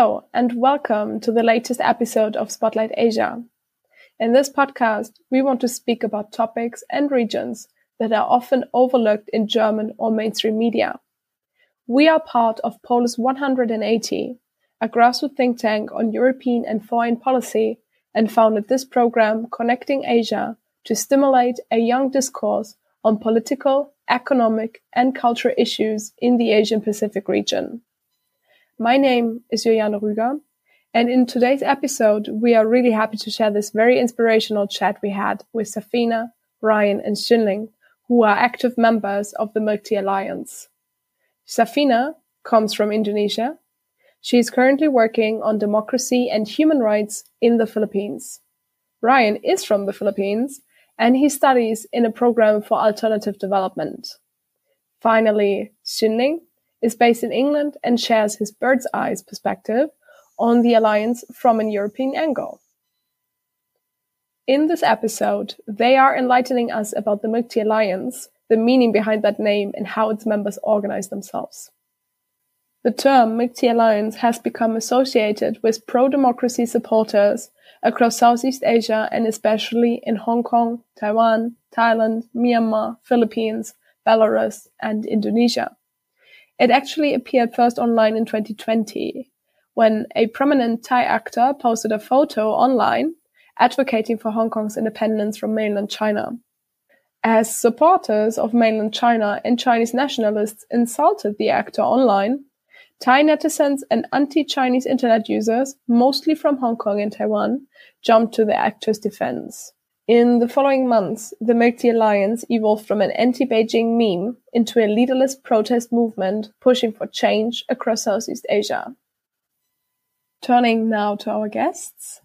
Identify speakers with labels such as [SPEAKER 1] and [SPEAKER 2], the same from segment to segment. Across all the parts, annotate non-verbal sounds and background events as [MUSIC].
[SPEAKER 1] Hello, and welcome to the latest episode of Spotlight Asia. In this podcast, we want to speak about topics and regions that are often overlooked in German or mainstream media. We are part of Polis 180, a grassroots think tank on European and foreign policy, and founded this program connecting Asia to stimulate a young discourse on political, economic, and cultural issues in the Asian Pacific region. My name is Juliane Rüger, and in today's episode, we are really happy to share this very inspirational chat we had with Safina, Ryan, and Xunling, who are active members of the Milk Tea Alliance. Safina comes from Indonesia. She is currently working on democracy and human rights in the Philippines. Ryan is from the Philippines and he studies in a program for alternative development. Finally, Xunling is based in England and shares his bird's eye perspective on the alliance from an European angle. In this episode, they are enlightening us about the Tea Alliance, the meaning behind that name, and how its members organize themselves. The term Tea Alliance has become associated with pro-democracy supporters across Southeast Asia and especially in Hong Kong, Taiwan, Thailand, Myanmar, Philippines, Belarus, and Indonesia. It actually appeared first online in 2020 when a prominent Thai actor posted a photo online advocating for Hong Kong's independence from mainland China. As supporters of mainland China and Chinese nationalists insulted the actor online, Thai netizens and anti-Chinese internet users, mostly from Hong Kong and Taiwan, jumped to the actor's defense. In the following months, the Tea Alliance evolved from an anti-Beijing meme into a leaderless protest movement pushing for change across Southeast Asia. Turning now to our guests.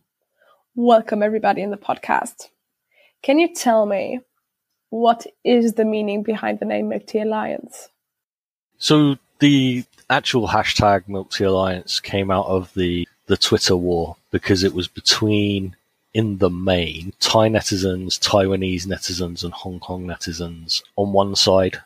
[SPEAKER 1] Welcome everybody in the podcast. Can you tell me what is the meaning behind the name Tea Alliance?
[SPEAKER 2] So the actual hashtag Tea Alliance came out of the, the Twitter war because it was between in the main, Thai netizens, Taiwanese netizens, and Hong Kong netizens on one side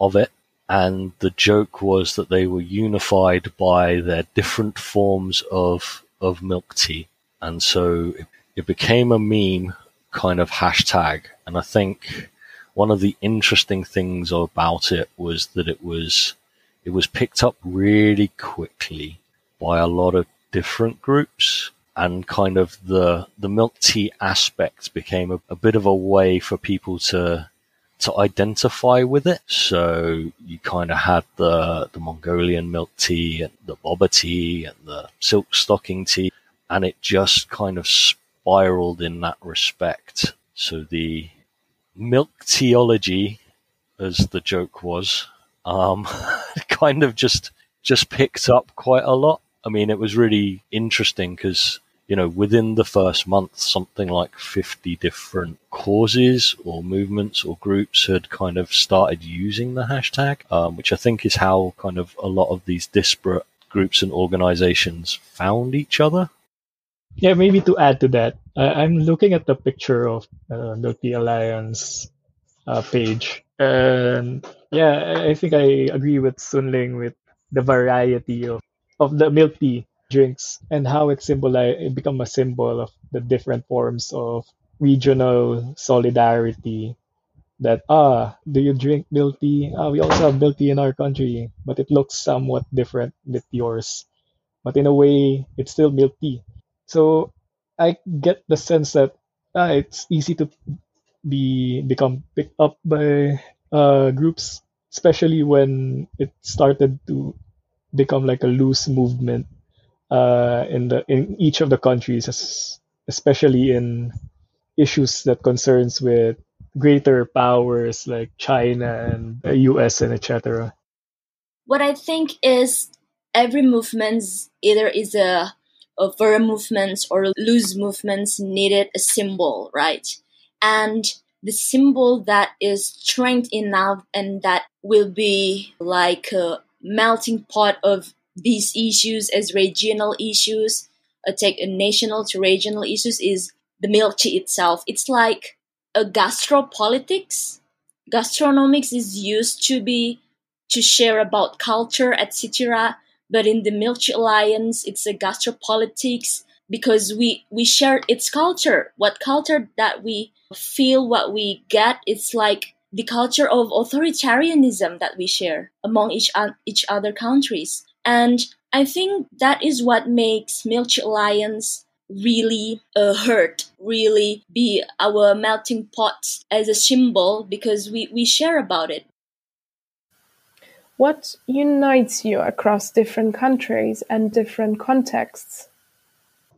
[SPEAKER 2] of it. And the joke was that they were unified by their different forms of, of milk tea. And so it, it became a meme kind of hashtag. And I think one of the interesting things about it was that it was, it was picked up really quickly by a lot of different groups and kind of the the milk tea aspect became a, a, bit of a way for people to to identify with it. So you kind of had the the Mongolian milk tea and the boba tea and the silk stocking tea, and it just kind of spiraled in that respect. So the milk teology, as the joke was, um, [LAUGHS] kind of just just picked up quite a lot. I mean, it was really interesting because you know, within the first month, something like 50 different causes or movements or groups had kind of started using the hashtag, um, which I think is how kind of a lot of these disparate groups and organizations found each other.
[SPEAKER 3] Yeah, maybe to add to that, I'm looking at the picture of uh, Tea Alliance uh, page. And yeah, I think I agree with Xunling with the variety of, of the milk tea drinks and how it symbolize it become a symbol of the different forms of regional solidarity that ah do you drink milk tea? Ah, we also have milk tea in our country but it looks somewhat different with yours. But in a way it's still milk tea. So i get the sense that ah, it's easy to be become picked up by uh, groups especially when it started to become like a loose movement uh, in the in each of the countries, especially in issues that concerns with greater powers like China and the US and etc.
[SPEAKER 4] What I think is every movement either is a, a firm movement or loose movements needed a symbol, right? And the symbol that is strength enough and that will be like a melting pot of these issues as regional issues, take a national to regional issues is the milk tea itself. It's like a gastropolitics. Gastronomics is used to be to share about culture, etc. But in the Milk Tea Alliance, it's a gastropolitics because we we share its culture. What culture that we feel, what we get, it's like the culture of authoritarianism that we share among each each other countries. And I think that is what makes Milk Alliance really uh, hurt, really be our melting pot as a symbol because we, we share about it.
[SPEAKER 1] What unites you across different countries and different contexts?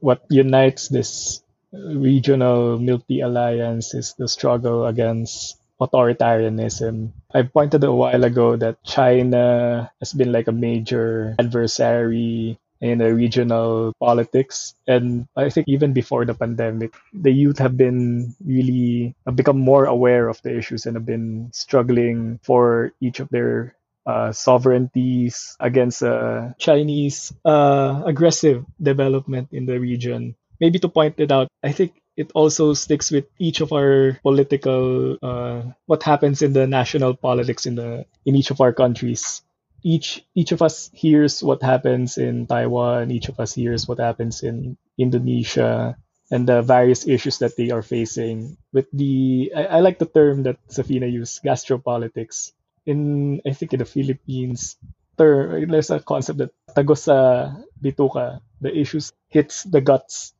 [SPEAKER 3] What unites this regional Milk Tea Alliance is the struggle against authoritarianism. I pointed a while ago that China has been like a major adversary in the regional politics. And I think even before the pandemic, the youth have been really have become more aware of the issues and have been struggling for each of their uh, sovereignties against uh, Chinese uh, aggressive development in the region. Maybe to point it out, I think it also sticks with each of our political uh, what happens in the national politics in the in each of our countries each each of us hears what happens in Taiwan, each of us hears what happens in Indonesia and the various issues that they are facing. With the I, I like the term that Safina used, gastropolitics. In I think in the Philippines, term there's a concept that tagos sa bituka, the issues hits the guts.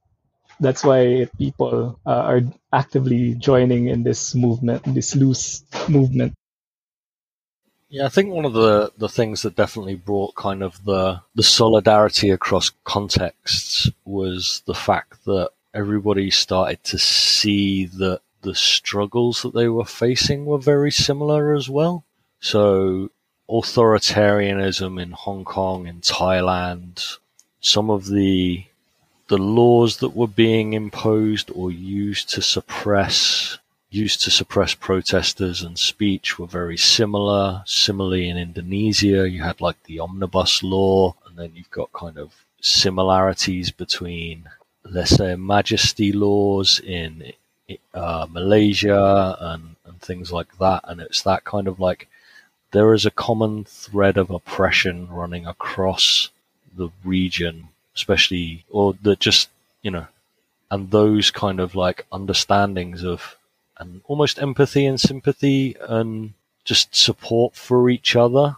[SPEAKER 3] That's why people uh, are actively joining in this movement, this loose movement.
[SPEAKER 2] Yeah, I think one of the, the things that definitely brought kind of the the solidarity across contexts was the fact that everybody started to see that the struggles that they were facing were very similar as well. So authoritarianism in Hong Kong, in Thailand, some of the the laws that were being imposed or used to suppress used to suppress protesters and speech were very similar. Similarly, in Indonesia, you had like the omnibus law, and then you've got kind of similarities between lese majesty laws in uh, Malaysia and, and things like that. And it's that kind of like there is a common thread of oppression running across the region, especially, or that just, you know, and those kind of like understandings of and almost empathy and sympathy and just support for each other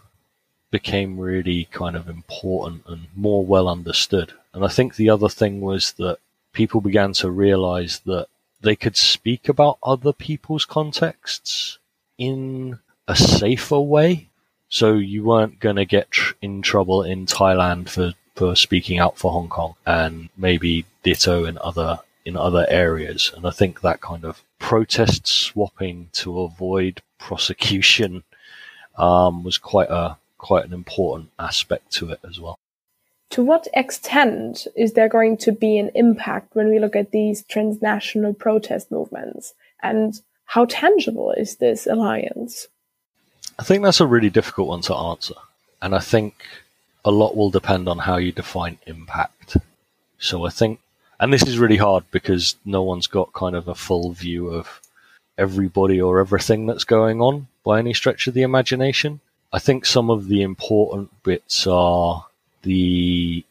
[SPEAKER 2] became really kind of important and more well understood. And I think the other thing was that people began to realize that they could speak about other people's contexts in a safer way. So you weren't going to get tr- in trouble in Thailand for, for speaking out for Hong Kong and maybe ditto in other in other areas. And I think that kind of protest swapping to avoid prosecution um, was quite a quite an important aspect to it as well.
[SPEAKER 1] To what extent is there going to be an impact when we look at these transnational protest movements? And how tangible is this alliance?
[SPEAKER 2] I think that's a really difficult one to answer. And I think a lot will depend on how you define impact. So I think and this is really hard because no one's got kind of a full view of everybody or everything that's going on by any stretch of the imagination. I think some of the important bits are the,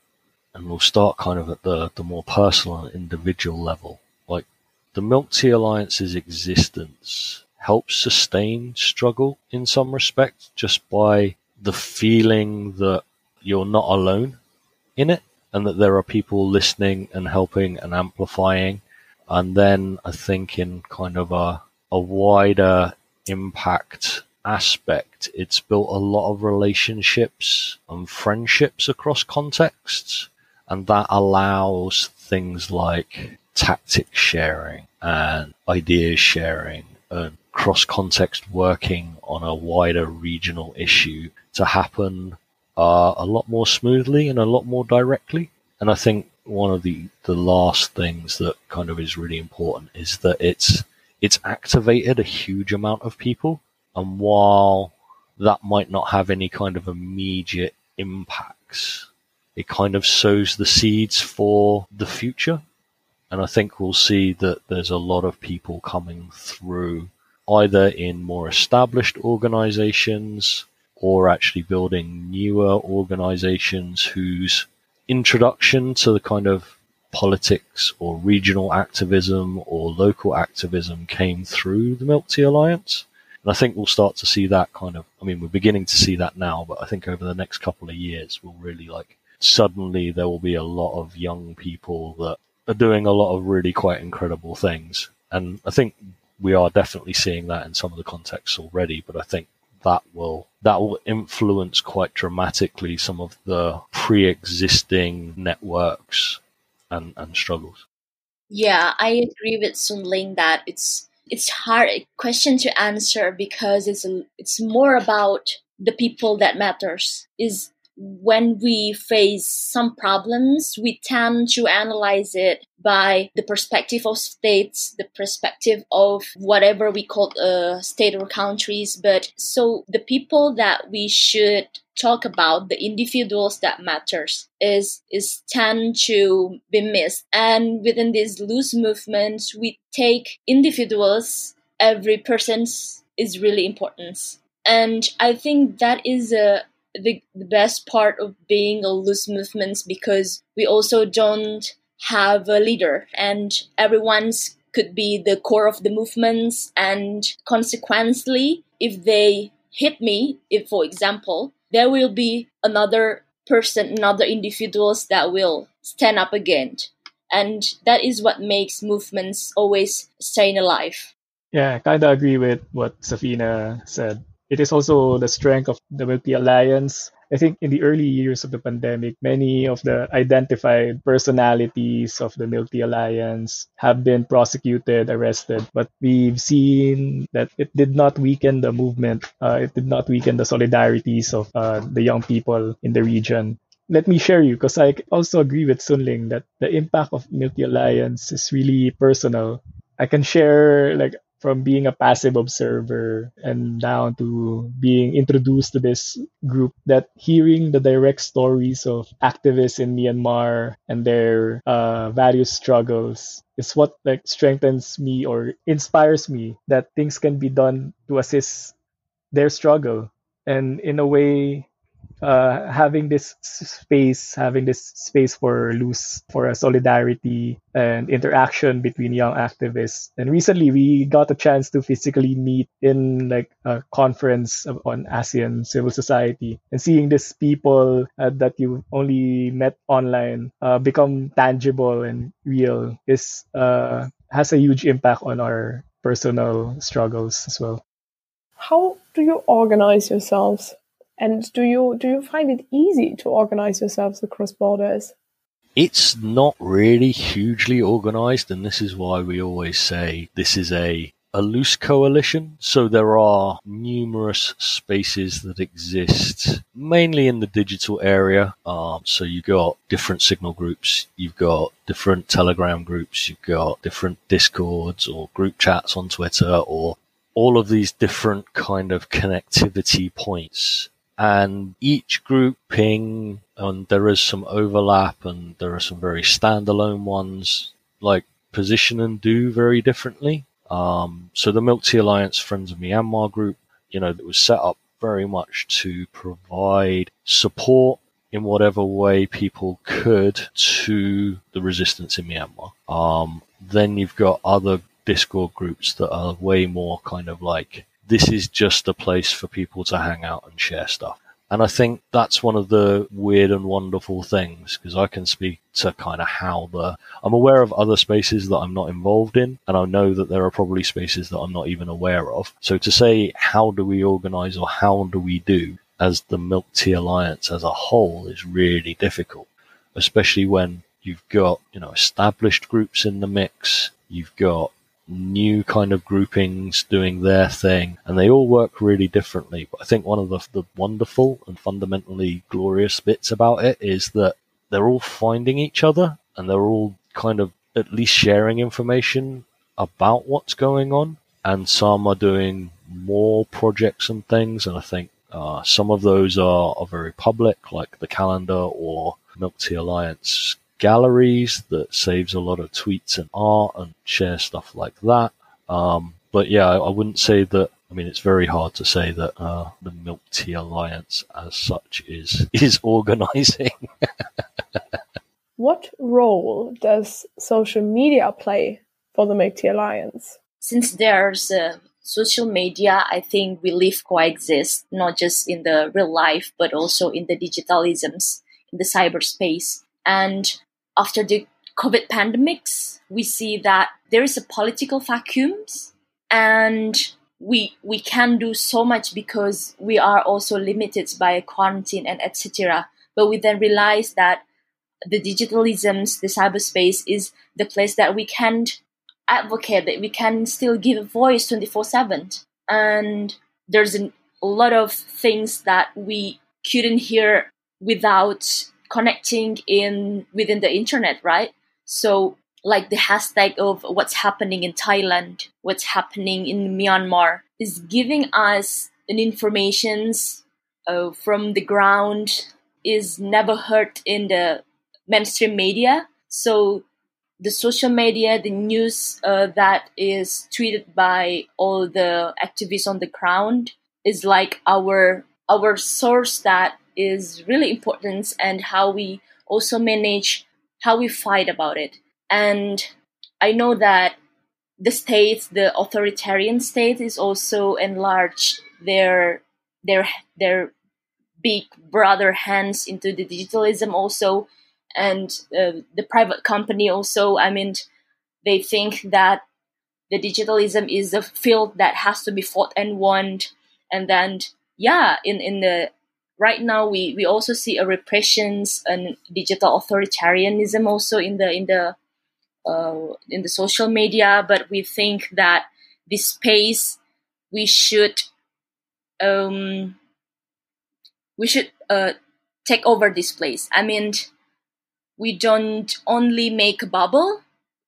[SPEAKER 2] and we'll start kind of at the, the more personal and individual level. Like the Milk Tea Alliance's existence helps sustain struggle in some respect just by the feeling that you're not alone in it and that there are people listening and helping and amplifying. And then I think in kind of a, a wider impact aspect, it's built a lot of relationships and friendships across contexts. And that allows things like tactic sharing and ideas sharing and cross context working on a wider regional issue to happen uh, a lot more smoothly and a lot more directly. And I think one of the, the last things that kind of is really important is that it's it's activated a huge amount of people. And while that might not have any kind of immediate impacts, it kind of sows the seeds for the future. And I think we'll see that there's a lot of people coming through either in more established organizations or actually building newer organizations whose introduction to the kind of politics or regional activism or local activism came through the Milk Tea Alliance. And I think we'll start to see that kind of, I mean, we're beginning to see that now, but I think over the next couple of years, we'll really like, suddenly there will be a lot of young people that are doing a lot of really quite incredible things. And I think we are definitely seeing that in some of the contexts already, but I think that will that will influence quite dramatically some of the pre-existing networks and, and struggles.
[SPEAKER 4] Yeah, I agree with Sun Ling that it's it's hard question to answer because it's it's more about the people that matters. Is when we face some problems, we tend to analyze it by the perspective of states, the perspective of whatever we call uh, state or countries. But so the people that we should talk about, the individuals that matters, is is tend to be missed. And within these loose movements, we take individuals. Every person's is really important. And I think that is a the, the best part of being a loose movements because we also don't have a leader and everyone's could be the core of the movements and consequently if they hit me if for example there will be another person another individuals that will stand up again. And that is what makes movements always staying alive.
[SPEAKER 3] Yeah i kind of agree with what safina said it is also the strength of the Milk Tea Alliance. I think in the early years of the pandemic, many of the identified personalities of the Milk Tea Alliance have been prosecuted, arrested, but we've seen that it did not weaken the movement. Uh, it did not weaken the solidarities of uh, the young people in the region let me share you because I also agree with Sunling that the impact of Milk Tea Alliance is really personal. I can share like from being a passive observer and down to being introduced to this group that hearing the direct stories of activists in Myanmar and their uh, various struggles is what like strengthens me or inspires me that things can be done to assist their struggle. And in a way uh, having this space, having this space for loose, for a solidarity and interaction between young activists. And recently, we got a chance to physically meet in like a conference on ASEAN civil society, and seeing these people uh, that you only met online uh, become tangible and real is uh, has a huge impact on our personal struggles as well.
[SPEAKER 1] How do you organize yourselves? And do you do you find it easy to organize yourselves across borders?
[SPEAKER 2] It's not really hugely organized, and this is why we always say this is a a loose coalition. So there are numerous spaces that exist, mainly in the digital area. Um, so you've got different signal groups, you've got different Telegram groups, you've got different Discords or group chats on Twitter, or all of these different kind of connectivity points and each grouping and there is some overlap and there are some very standalone ones like position and do very differently. Um, so the milk tea alliance friends of myanmar group you know that was set up very much to provide support in whatever way people could to the resistance in myanmar. Um, then you've got other discord groups that are way more kind of like this is just a place for people to hang out and share stuff. And I think that's one of the weird and wonderful things because I can speak to kind of how the, I'm aware of other spaces that I'm not involved in. And I know that there are probably spaces that I'm not even aware of. So to say, how do we organize or how do we do as the Milk Tea Alliance as a whole is really difficult, especially when you've got, you know, established groups in the mix. You've got new kind of groupings doing their thing, and they all work really differently. But I think one of the, the wonderful and fundamentally glorious bits about it is that they're all finding each other and they're all kind of at least sharing information about what's going on. And some are doing more projects and things, and I think uh, some of those are, are very public, like the calendar or Milk Tea Alliance galleries that saves a lot of tweets and art and share stuff like that. Um, but yeah, I, I wouldn't say that I mean, it's very hard to say that uh, the Milk Tea Alliance, as such, is [LAUGHS] is organising. [LAUGHS]
[SPEAKER 1] what role does social media play for the Milk Tea Alliance?
[SPEAKER 4] Since there's uh, social media, I think we live coexist not just in the real life but also in the digitalisms in the cyberspace. And after the COVID pandemics, we see that there is a political vacuums and we we can do so much because we are also limited by quarantine and etc. But we then realize that the digitalisms, the cyberspace is the place that we can advocate, that we can still give a voice 24 7. And there's a lot of things that we couldn't hear without connecting in within the internet, right? So like the hashtag of what's happening in Thailand, what's happening in Myanmar, is giving us an informations uh, from the ground is never heard in the mainstream media. So the social media, the news uh, that is tweeted by all the activists on the ground is like our our source that is really important and how we also manage how we fight about it. And I know that the states, the authoritarian state, is also enlarged their their their big brother hands into the digitalism also, and uh, the private company also. I mean, they think that the digitalism is a field that has to be fought and won, and then yeah, in in the right now we we also see a repressions and digital authoritarianism also in the in the uh, in the social media, but we think that this space we should um, we should uh, take over this place. I mean, we don't only make a bubble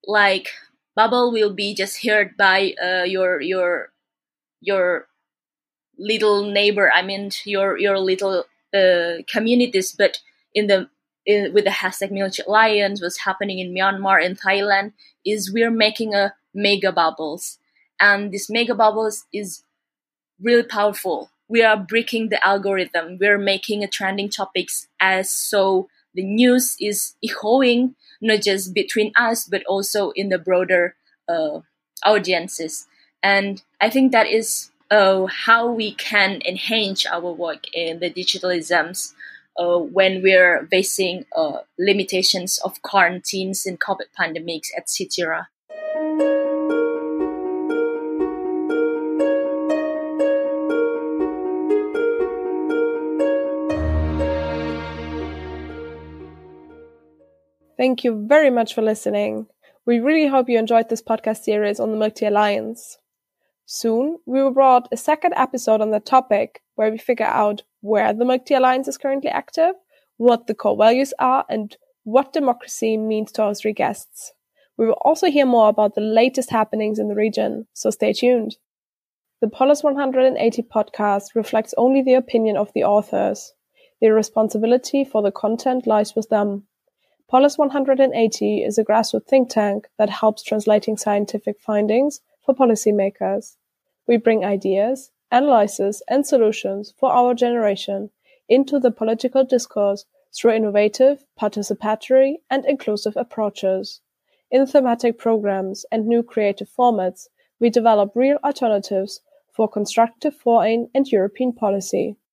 [SPEAKER 4] like bubble will be just heard by uh, your your your little neighbor. I mean, your your little uh, communities, but in the in, with the hashtag Milk Tea Alliance, what's happening in Myanmar and Thailand is we're making a mega bubbles, and this mega bubbles is really powerful. We are breaking the algorithm. We're making a trending topics as so the news is echoing not just between us but also in the broader uh, audiences. And I think that is uh, how we can enhance our work in the digitalisms uh, when we're facing uh, limitations of quarantines and COVID pandemics, etc.
[SPEAKER 1] Thank you very much for listening. We really hope you enjoyed this podcast series on the Milk Tea Alliance. Soon, we will brought a second episode on the topic where we figure out where the Milk Alliance is currently active, what the core values are, and what democracy means to our three guests. We will also hear more about the latest happenings in the region, so stay tuned. The Polis 180 podcast reflects only the opinion of the authors. Their responsibility for the content lies with them. Polis 180 is a grassroots think tank that helps translating scientific findings for policymakers. We bring ideas, analysis, and solutions for our generation into the political discourse through innovative, participatory, and inclusive approaches. In thematic programs and new creative formats, we develop real alternatives for constructive foreign and European policy.